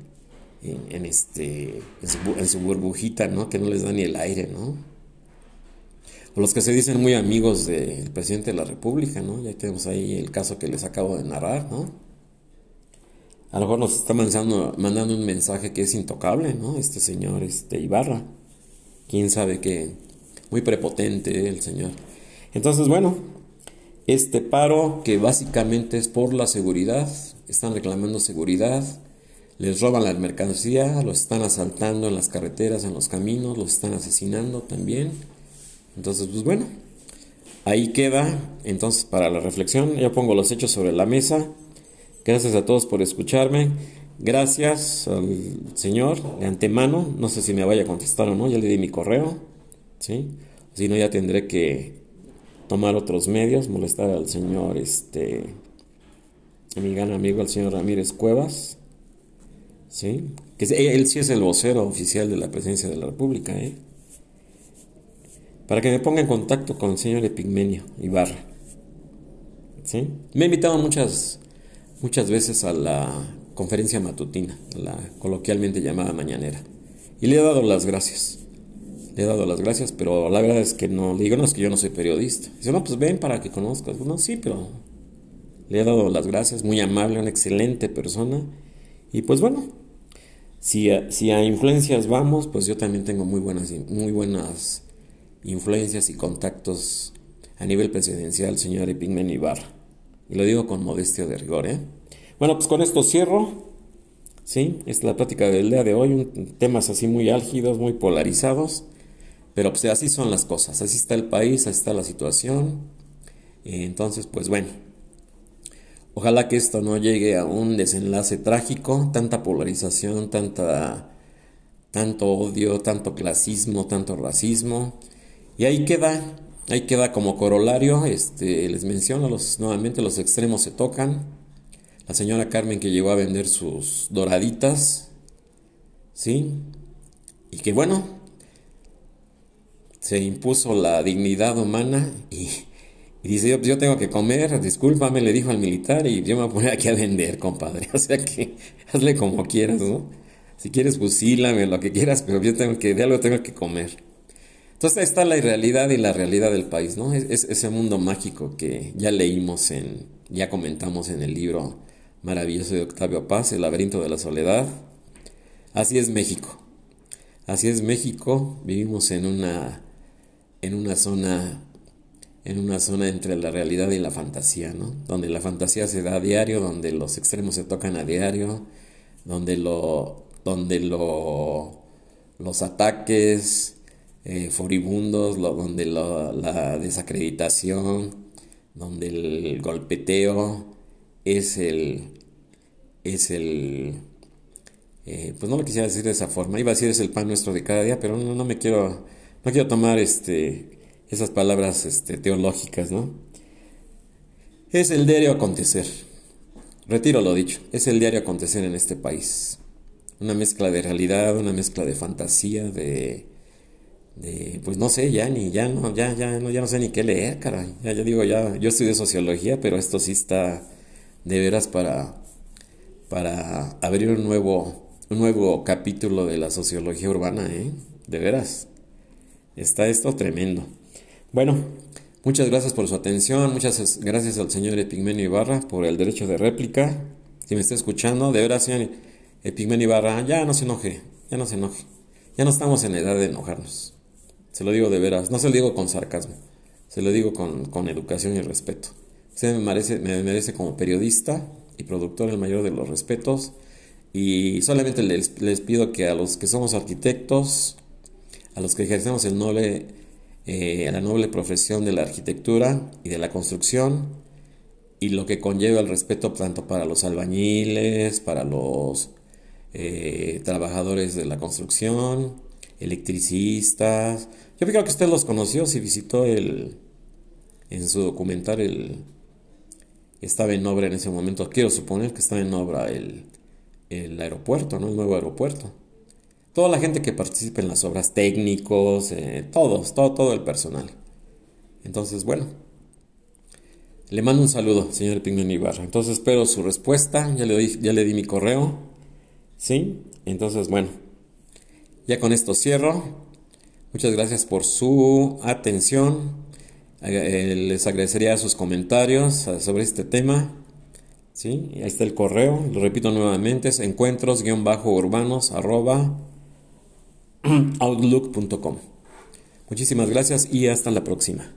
en, este, en su, burbujita, ¿no? Que no les da ni el aire, ¿no? Los que se dicen muy amigos del presidente de la República, ¿no? Ya tenemos ahí el caso que les acabo de narrar, ¿no? A lo mejor nos está mandando, mandando un mensaje que es intocable, ¿no? Este señor, este Ibarra. Quién sabe qué. Muy prepotente el señor. Entonces, bueno, este paro que básicamente es por la seguridad, están reclamando seguridad, les roban la mercancía, los están asaltando en las carreteras, en los caminos, los están asesinando también. Entonces, pues bueno, ahí queda. Entonces, para la reflexión, ya pongo los hechos sobre la mesa. Gracias a todos por escucharme. Gracias al Señor de antemano. No sé si me vaya a contestar o no, ya le di mi correo. ¿sí? Si no, ya tendré que tomar otros medios, molestar al Señor, este, a mi gran amigo, el señor Ramírez Cuevas ¿sí? Que él sí es el vocero oficial de la presidencia de la República, ¿eh? Para que me ponga en contacto con el señor Epigmenio Ibarra, ¿sí? Me ha invitado muchas, muchas veces a la conferencia matutina, la coloquialmente llamada mañanera, y le he dado las gracias. Le he dado las gracias, pero la verdad es que no, le digo, no es que yo no soy periodista. Dice, no, pues ven para que conozcas. No, sí, pero le he dado las gracias, muy amable, una excelente persona. Y pues bueno, si a, influencias vamos, pues yo también tengo muy buenas, muy buenas influencias y contactos a nivel presidencial, señor Epigmen Ibarra. Y lo digo con modestia de rigor, ¿eh? Bueno, pues con esto cierro. ¿Sí? Es la plática del día de hoy. temas así muy álgidos, muy polarizados. Pero pues así son las cosas. Así está el país, así está la situación. Entonces, pues bueno. Ojalá que esto no llegue a un desenlace trágico, tanta polarización, tanta, tanto odio, tanto clasismo, tanto racismo. Y ahí queda, ahí queda como corolario, este, les menciono los, nuevamente los extremos se tocan. La señora Carmen que llegó a vender sus doraditas, ¿sí? Y que bueno, se impuso la dignidad humana y dice, yo, pues yo tengo que comer, discúlpame, le dijo al militar, y yo me voy a poner aquí a vender, compadre. O sea que hazle como quieras, ¿no? Si quieres, fusílame, lo que quieras, pero yo tengo que, de algo tengo que comer. Entonces está la irrealidad y la realidad del país, ¿no? Es, ese mundo mágico que ya leímos en, ya comentamos en el libro maravilloso de Octavio Paz, El laberinto de la soledad. Así es México. Así es México. Vivimos en una, en una zona en una zona entre la realidad y la fantasía, ¿no? Donde la fantasía se da a diario, donde los extremos se tocan a diario, donde lo, donde lo, los ataques eh, furibundos, donde la desacreditación, donde el golpeteo es el, es el, eh, pues no lo quisiera decir de esa forma, iba a decir es el pan nuestro de cada día, pero no, no me quiero, no quiero tomar este esas palabras este, teológicas, ¿no? Es el diario acontecer. Retiro lo dicho, es el diario acontecer en este país. Una mezcla de realidad, una mezcla de fantasía, de, de pues no sé, ya ni, ya no, ya, ya, no, ya no sé ni qué leer, caray. Ya, ya digo, ya, yo estudio sociología, pero esto sí está de veras para, para abrir un nuevo, un nuevo capítulo de la sociología urbana, ¿eh? De veras. Está esto tremendo. Bueno, muchas gracias por su atención, muchas gracias al señor Epigmenio Ibarra por el derecho de réplica. Si me está escuchando, de verdad, señor Epigmenio Ibarra, ya no se enoje, ya no se enoje. Ya no estamos en edad de enojarnos. Se lo digo de veras, no se lo digo con sarcasmo, se lo digo con, educación y respeto. Usted me merece, me merece como periodista y productor el mayor de los respetos y solamente les, les pido que a los que somos arquitectos, a los que ejercemos el noble, eh, la noble profesión de la arquitectura y de la construcción, y lo que conlleva el respeto tanto para los albañiles, para los eh, trabajadores de la construcción, electricistas. Yo creo que usted los conoció si visitó el en su documental el estaba en obra en ese momento. Quiero suponer que estaba en obra el, el aeropuerto, ¿no? El nuevo aeropuerto. Toda la gente que participa en las obras, técnicos, eh, todos, todo, todo el personal. Entonces, bueno, le mando un saludo, señor Pignon Ibarra. Entonces espero su respuesta. Ya le, doy, ya le di mi correo. ¿Sí? Entonces, bueno, ya con esto cierro. Muchas gracias por su atención. Eh, les agradecería sus comentarios eh, sobre este tema. ¿Sí? Ahí está el correo. Lo repito nuevamente. Es encuentros-urbanos outlook.com. Muchísimas gracias y hasta la próxima.